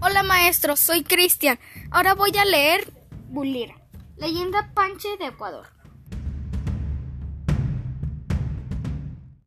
Hola maestro, soy Cristian. Ahora voy a leer Bulira, leyenda Panche de Ecuador.